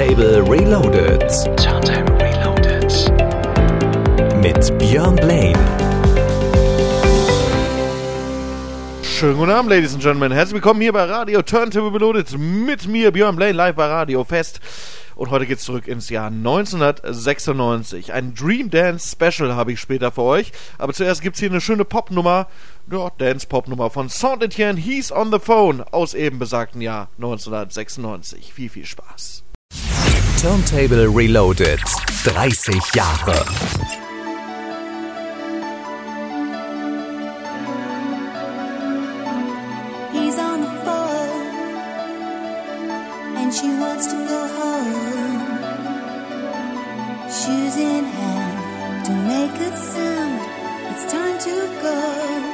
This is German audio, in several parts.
Turntable Reloaded. Turntable Reloaded. Mit Björn Blaine. Schönen guten Abend, Ladies and Gentlemen. Herzlich willkommen hier bei Radio Turntable Reloaded mit mir, Björn Blaine, live bei Radio Fest. Und heute geht's zurück ins Jahr 1996. Ein Dream Dance Special habe ich später für euch. Aber zuerst gibt's hier eine schöne Popnummer, ja, Dance-Popnummer von Saint Etienne, He's on the Phone aus eben besagten Jahr 1996. Viel, viel Spaß. Turntable Reloaded. 30 Jahre. Shoes in hand, make a sound. It's time to go.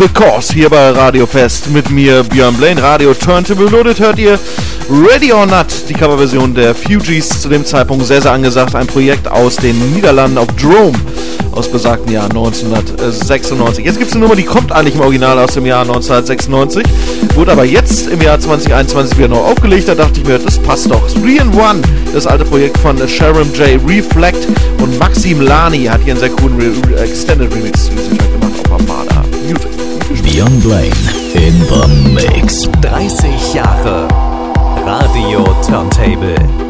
The Cause hier bei Radio Fest mit mir Björn Blaine. Radio Turntable Loaded hört ihr Ready or Not, die Coverversion der Fugees, zu dem Zeitpunkt sehr, sehr angesagt. Ein Projekt aus den Niederlanden auf Drome aus besagten Jahr 1996. Jetzt gibt es eine Nummer, die kommt eigentlich im Original aus dem Jahr 1996, wurde aber jetzt im Jahr 2021 wieder neu aufgelegt. Da dachte ich mir, das passt doch. 3 in 1, das alte Projekt von Sharon J. Reflect und Maxim Lani hat hier einen sehr coolen Re Extended Remix zu diesem Track Beyond Blaine in the Mix. 30 Jahre Radio Turntable.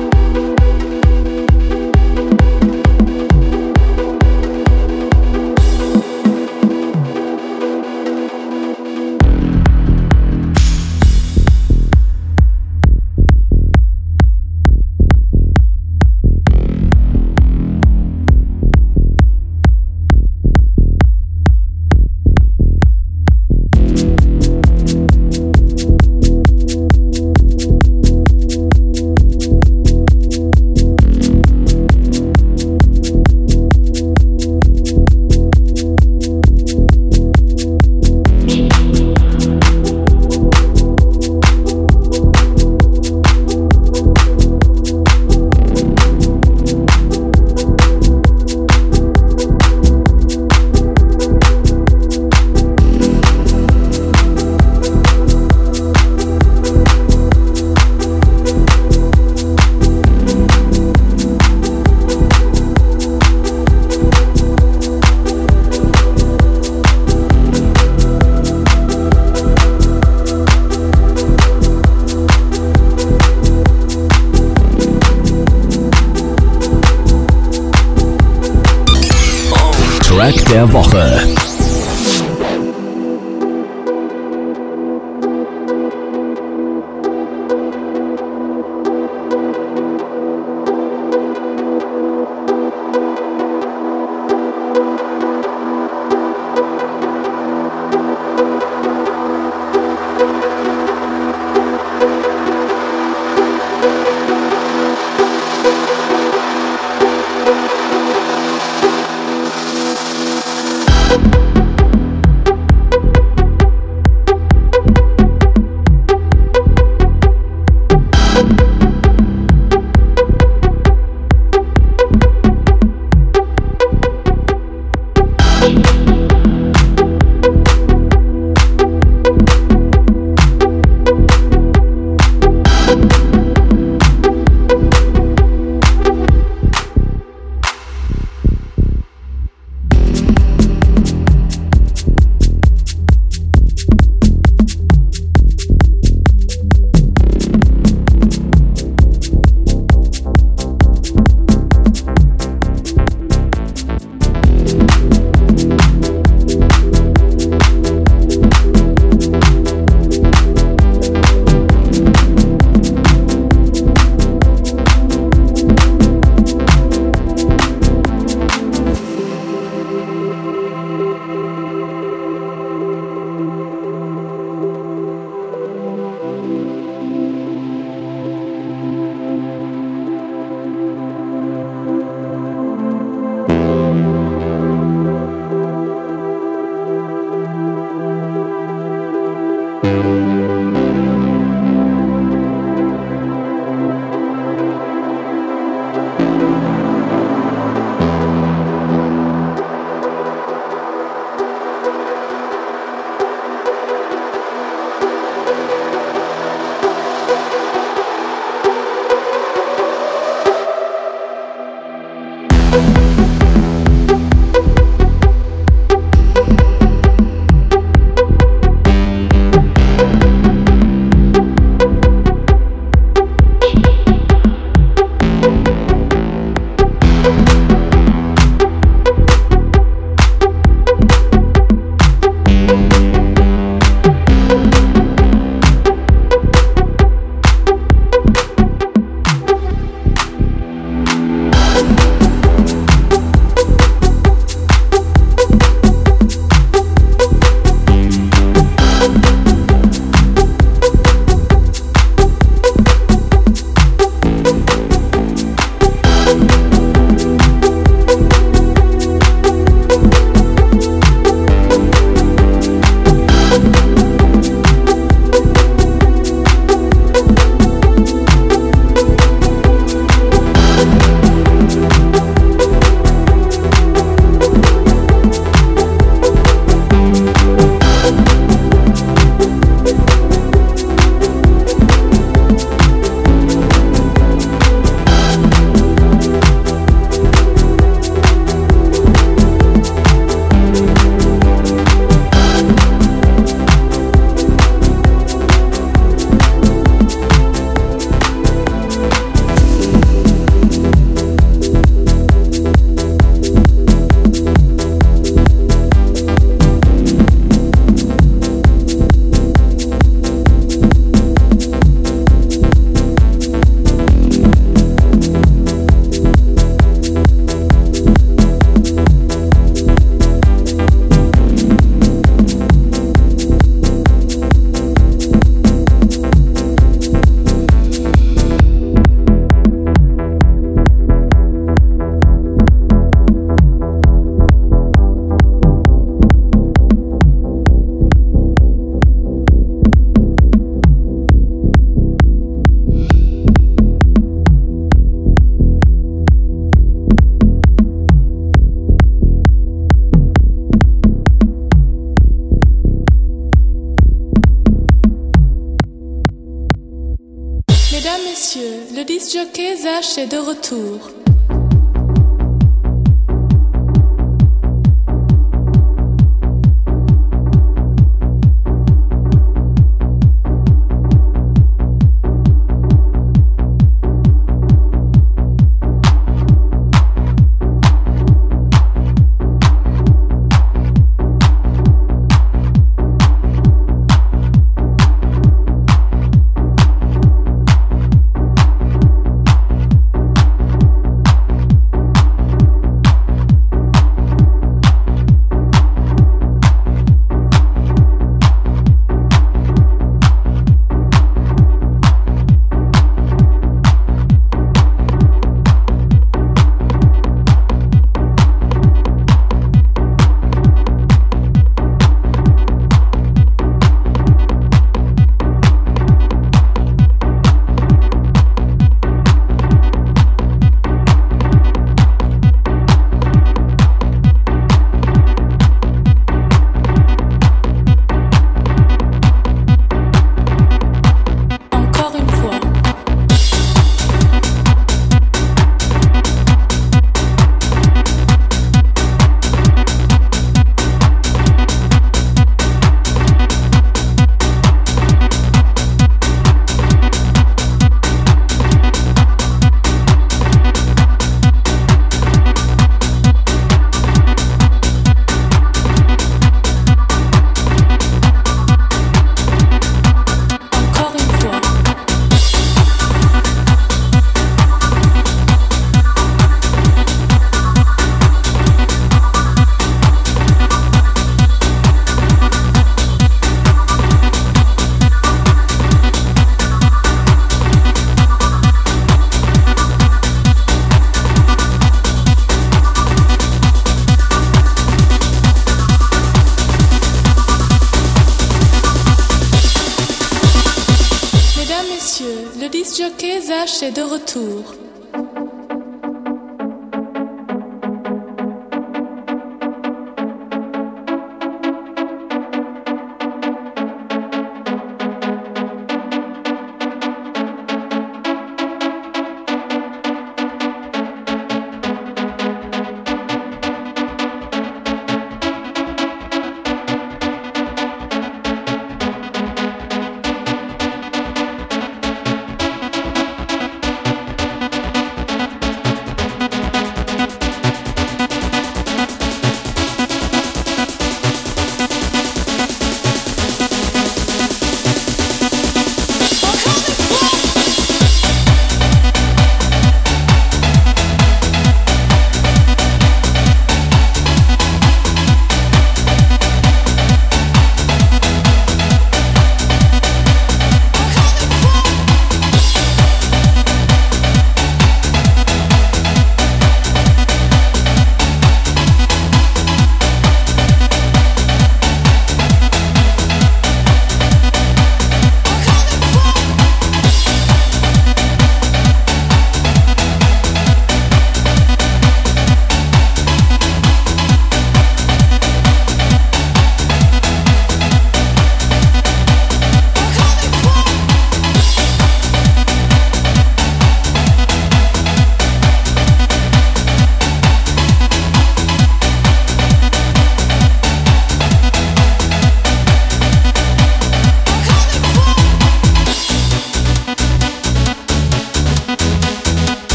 Disc jockey Zach est de retour.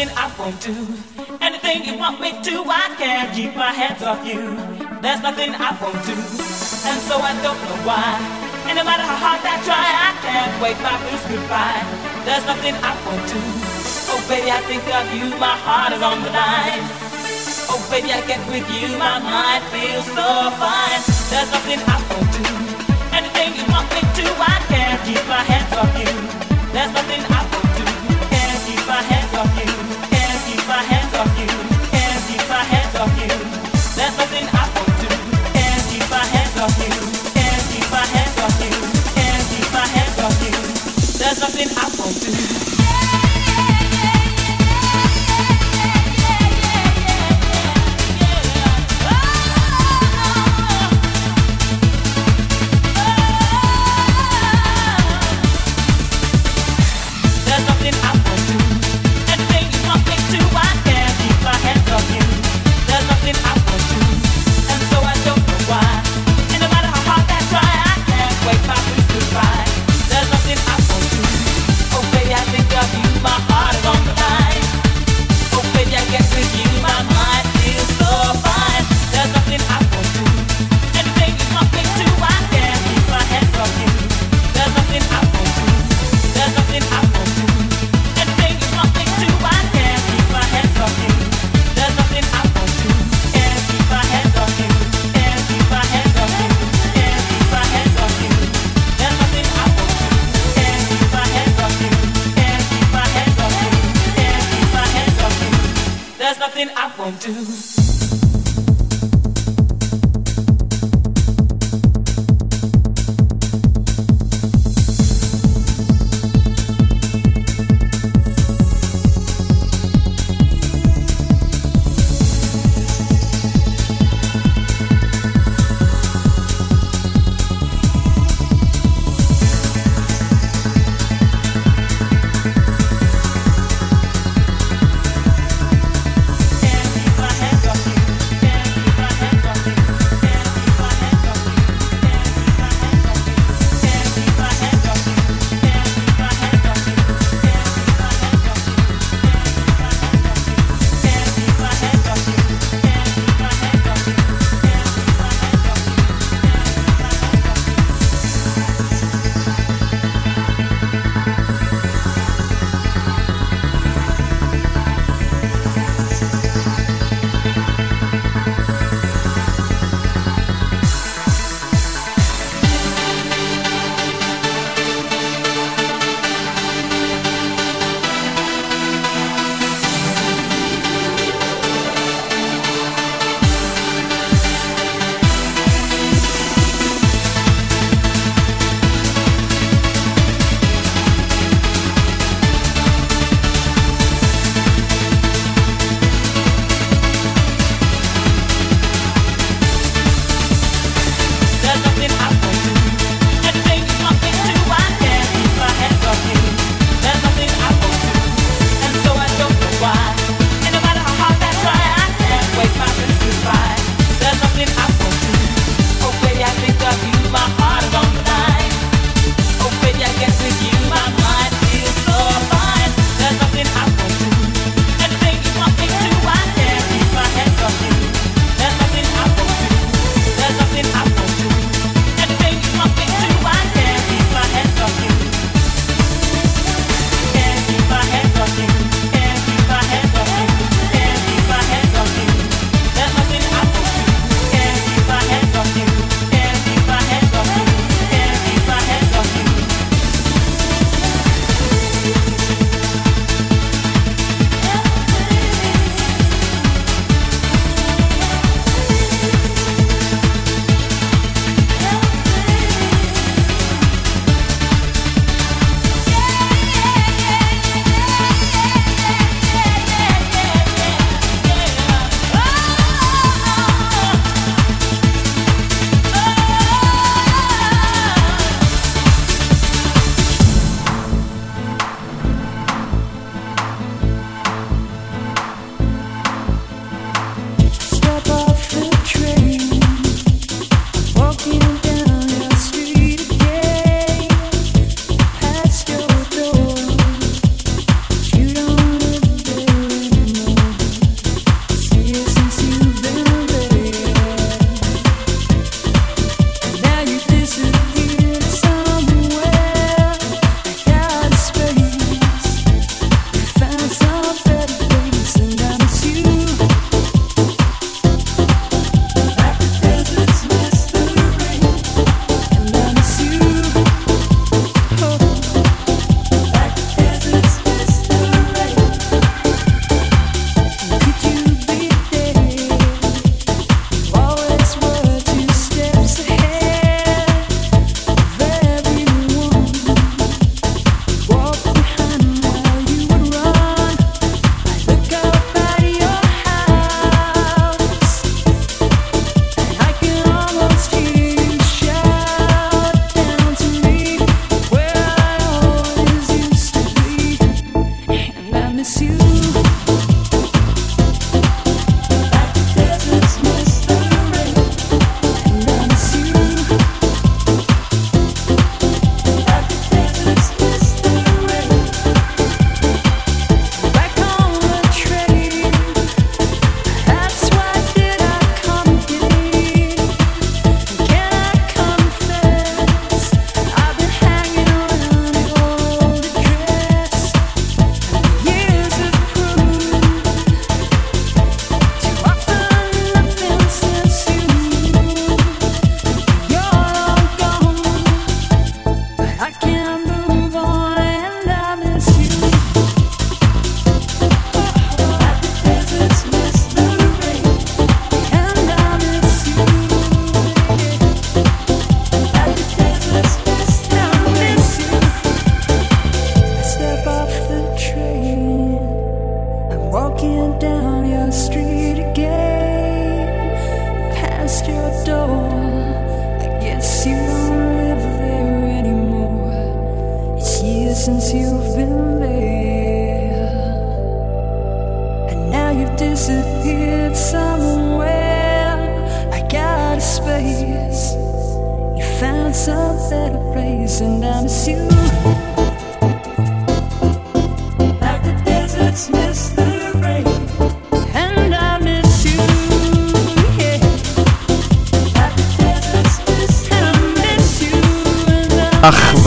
something I won't do. Anything you want me to, I can't keep my hands off you. There's nothing I won't do, and so I don't know why. And no matter how hard I try, I can't wait my blues goodbye. There's nothing I won't do. Oh baby, I think of you, my heart is on the line. Oh baby, I get with you, my mind feels so fine. There's nothing I won't do. Anything you want me to, I can't keep my hands off you. There's nothing I won't do. Can't keep my hands off you. Oh, I do.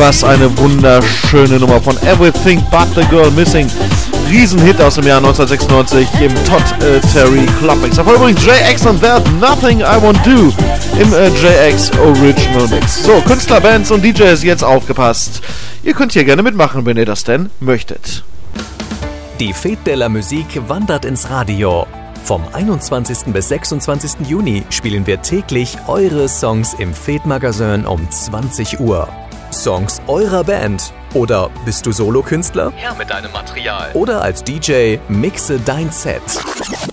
Was eine wunderschöne Nummer von Everything But the Girl Missing. Riesenhit aus dem Jahr 1996 im Todd äh, Terry Club Mix. Davor übrigens JX und There's Nothing I Won't Do im äh, JX Original Mix. So, Künstler, Bands und DJs jetzt aufgepasst. Ihr könnt hier gerne mitmachen, wenn ihr das denn möchtet. Die Fete de la Musique wandert ins Radio. Vom 21. bis 26. Juni spielen wir täglich eure Songs im Fete Magazin um 20 Uhr. Songs eurer Band. Oder bist du Solokünstler? Her mit deinem Material. Oder als DJ mixe dein Set.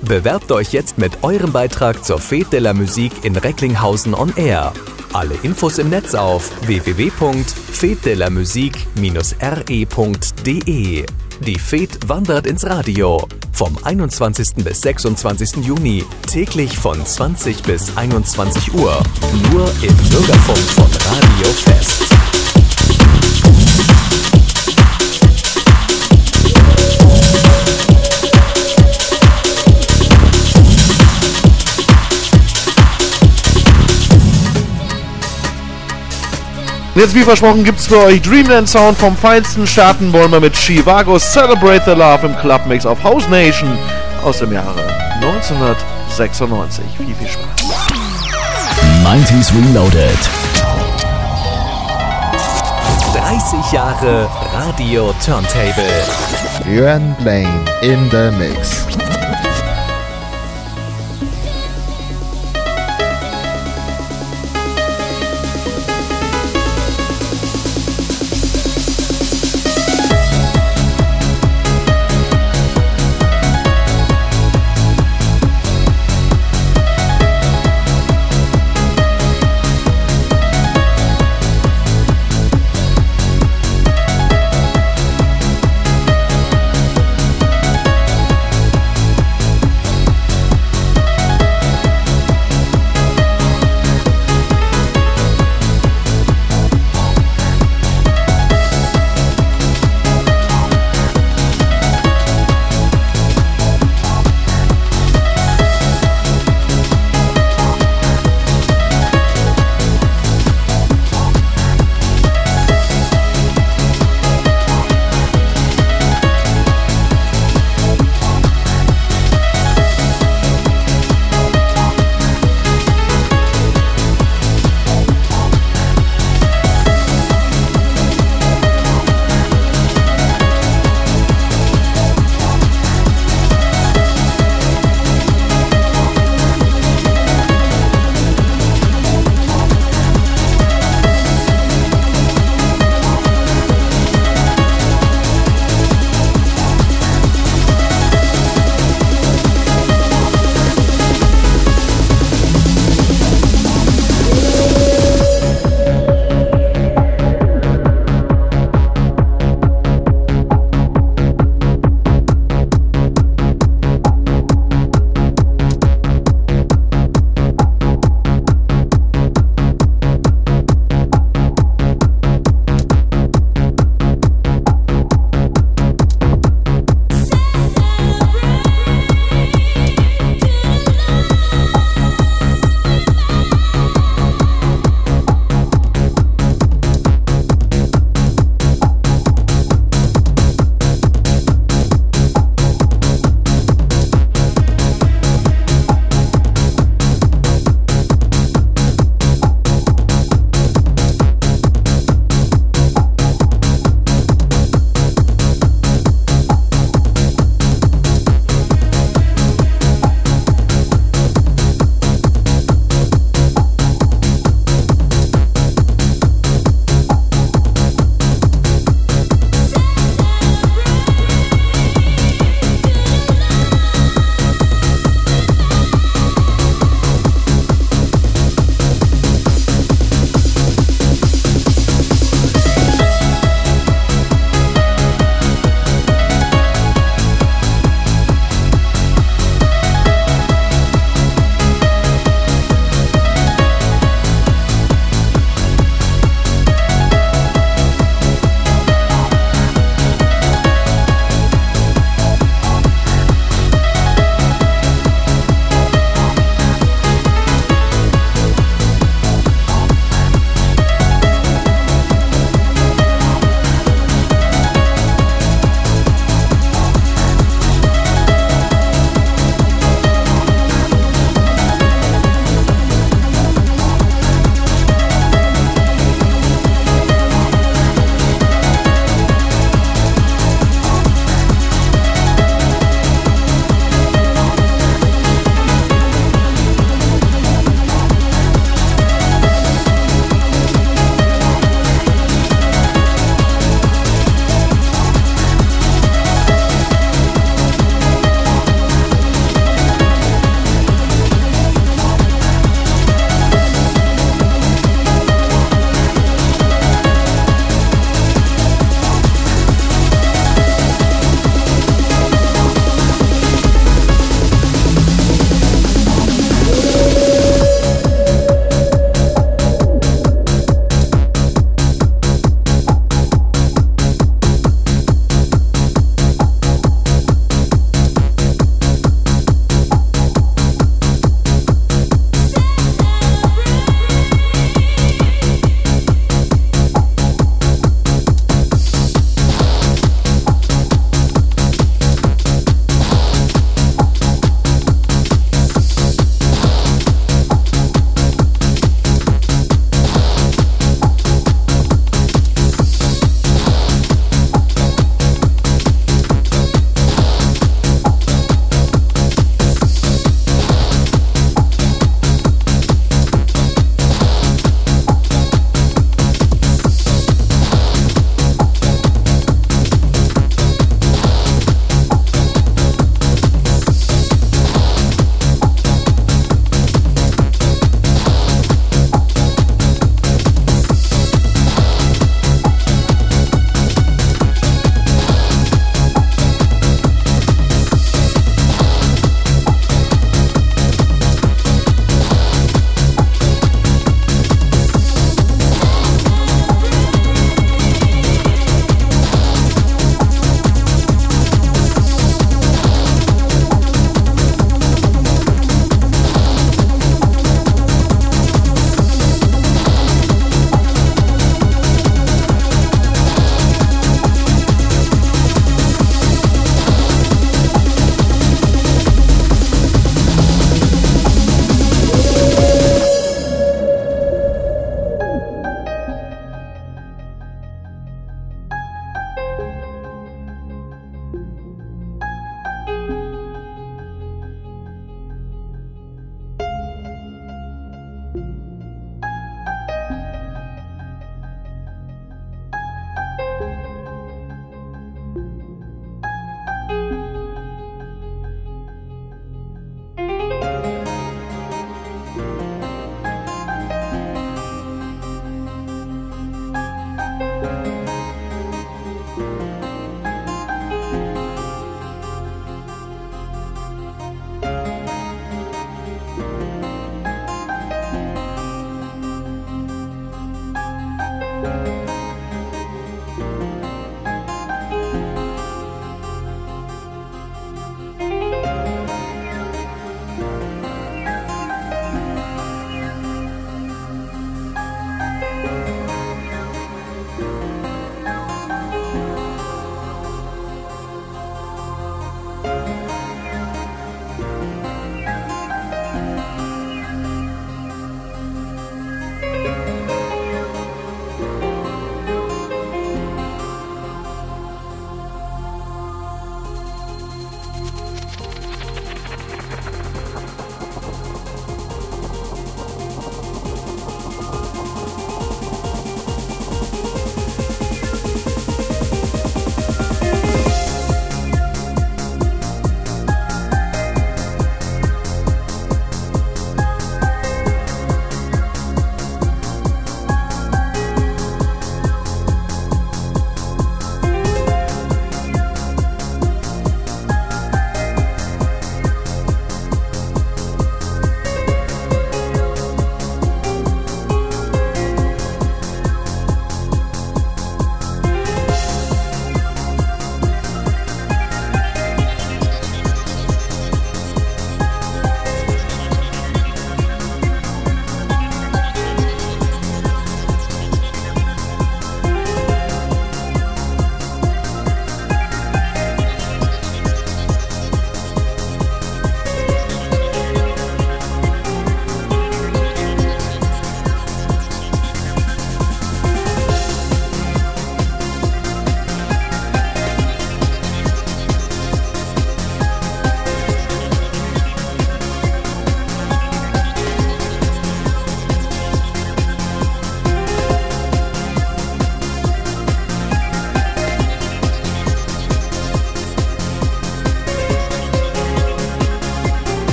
Bewerbt euch jetzt mit eurem Beitrag zur Fete de la Musique in Recklinghausen on Air. Alle Infos im Netz auf www.fetdelamusique-re.de. Die Fete wandert ins Radio. Vom 21. bis 26. Juni. Täglich von 20 bis 21 Uhr. Nur im Bürgerfunk von Radio Fest. Und jetzt wie versprochen gibt's für euch Dreamland Sound vom feinsten Starten wollen wir mit Chivago Celebrate the Love im Clubmix auf House Nation aus dem Jahre 1996. Viel, viel Spaß. 90s Reloaded. 30 Jahre Radio Turntable. Johan Blaine in the mix.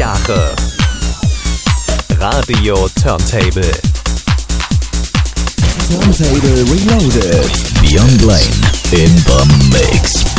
Jahre Radio Turntable. Turntable Reloaded. Beyond Lane in the mix.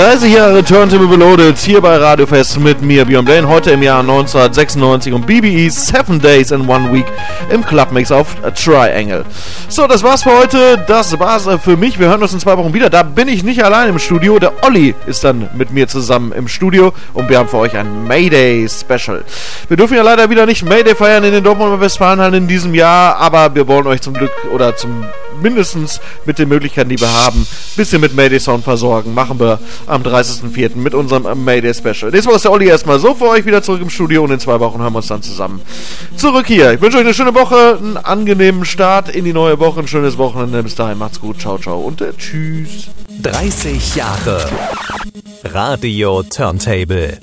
30 Jahre Turntable Reloaded hier bei Radio Fest mit mir, Björn Blaine, heute im Jahr 1996 und BBE 7 Days in One Week im Clubmix auf Triangle. So, das war's für heute, das war's für mich. Wir hören uns in zwei Wochen wieder. Da bin ich nicht allein im Studio, der Olli ist dann mit mir zusammen im Studio und wir haben für euch ein Mayday Special. Wir dürfen ja leider wieder nicht Mayday feiern in den Dortmunder Westfalenhallen in diesem Jahr, aber wir wollen euch zum Glück oder zum mindestens mit den Möglichkeiten, die wir haben, ein bisschen mit Mayday Sound versorgen. Machen wir am 30.04. mit unserem Mayday Special. Nächste Woche ist der Olli erstmal so für euch wieder zurück im Studio und in zwei Wochen hören wir uns dann zusammen zurück hier. Ich wünsche euch eine schöne Woche, einen angenehmen Start in die neue Woche, ein schönes Wochenende. Bis dahin, macht's gut, ciao, ciao und äh, tschüss. 30 Jahre Radio Turntable.